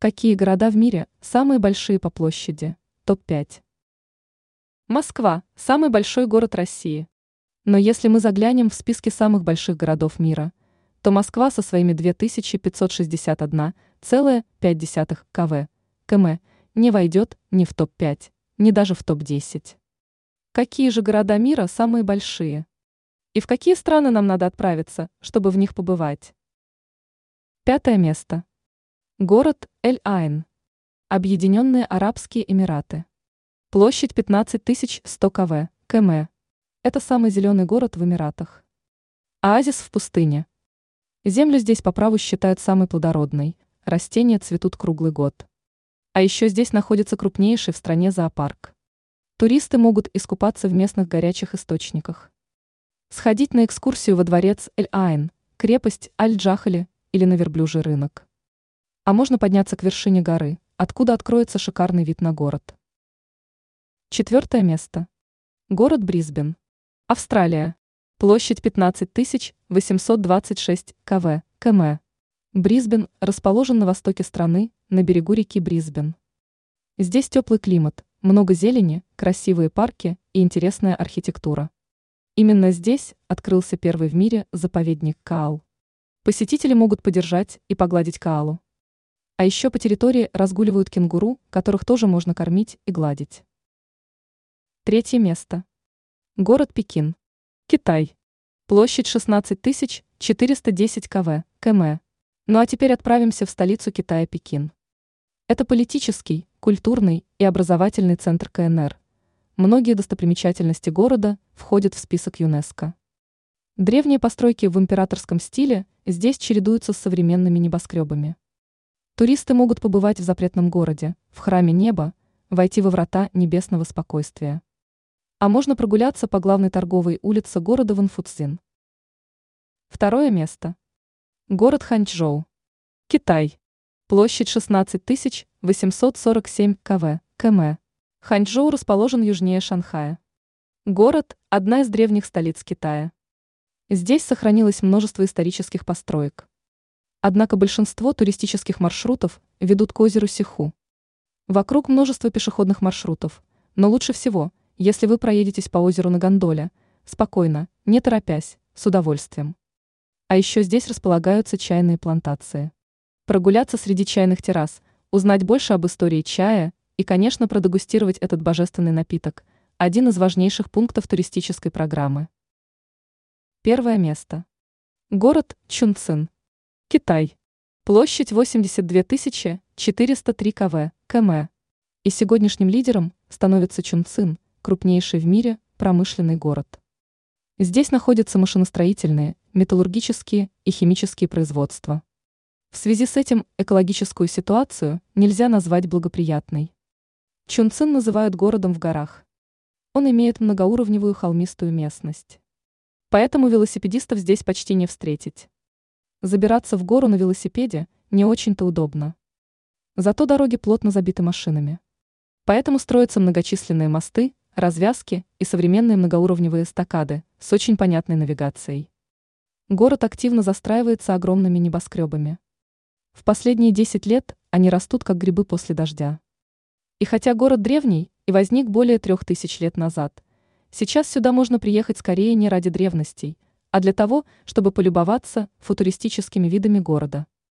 Какие города в мире самые большие по площади? Топ-5. Москва – самый большой город России. Но если мы заглянем в списки самых больших городов мира, то Москва со своими 2561,5 кв. км не войдет ни в топ-5, ни даже в топ-10. Какие же города мира самые большие? И в какие страны нам надо отправиться, чтобы в них побывать? Пятое место. Город Эль-Айн. Объединенные Арабские Эмираты. Площадь 15 100 кв. км. Это самый зеленый город в Эмиратах. Оазис в пустыне. Землю здесь по праву считают самой плодородной, растения цветут круглый год. А еще здесь находится крупнейший в стране зоопарк. Туристы могут искупаться в местных горячих источниках. Сходить на экскурсию во дворец Эль-Айн, крепость Аль-Джахали или на верблюжий рынок а можно подняться к вершине горы, откуда откроется шикарный вид на город. Четвертое место. Город Брисбен. Австралия. Площадь 15 826 кв. км. Брисбен расположен на востоке страны, на берегу реки Брисбен. Здесь теплый климат, много зелени, красивые парки и интересная архитектура. Именно здесь открылся первый в мире заповедник Каал. Посетители могут подержать и погладить Каалу. А еще по территории разгуливают кенгуру, которых тоже можно кормить и гладить. Третье место. Город Пекин. Китай. Площадь 16 410 кв. км. Ну а теперь отправимся в столицу Китая Пекин. Это политический, культурный и образовательный центр КНР. Многие достопримечательности города входят в список ЮНЕСКО. Древние постройки в императорском стиле здесь чередуются с современными небоскребами. Туристы могут побывать в запретном городе, в храме неба, войти во врата небесного спокойствия. А можно прогуляться по главной торговой улице города Ванфуцзин. Второе место. Город Ханчжоу. Китай. Площадь 16 847 кв. км. Ханчжоу расположен южнее Шанхая. Город – одна из древних столиц Китая. Здесь сохранилось множество исторических построек. Однако большинство туристических маршрутов ведут к озеру Сиху. Вокруг множество пешеходных маршрутов, но лучше всего, если вы проедетесь по озеру на гондоле, спокойно, не торопясь, с удовольствием. А еще здесь располагаются чайные плантации. Прогуляться среди чайных террас, узнать больше об истории чая и, конечно, продегустировать этот божественный напиток – один из важнейших пунктов туристической программы. Первое место. Город Чунцин – Китай. Площадь 82 403 кв. км. И сегодняшним лидером становится Чунцин, крупнейший в мире промышленный город. Здесь находятся машиностроительные, металлургические и химические производства. В связи с этим экологическую ситуацию нельзя назвать благоприятной. Чунцин называют городом в горах. Он имеет многоуровневую холмистую местность. Поэтому велосипедистов здесь почти не встретить. Забираться в гору на велосипеде не очень-то удобно. Зато дороги плотно забиты машинами. Поэтому строятся многочисленные мосты, развязки и современные многоуровневые эстакады с очень понятной навигацией. Город активно застраивается огромными небоскребами. В последние 10 лет они растут как грибы после дождя. И хотя город древний и возник более трех тысяч лет назад, сейчас сюда можно приехать скорее не ради древностей – а для того, чтобы полюбоваться футуристическими видами города.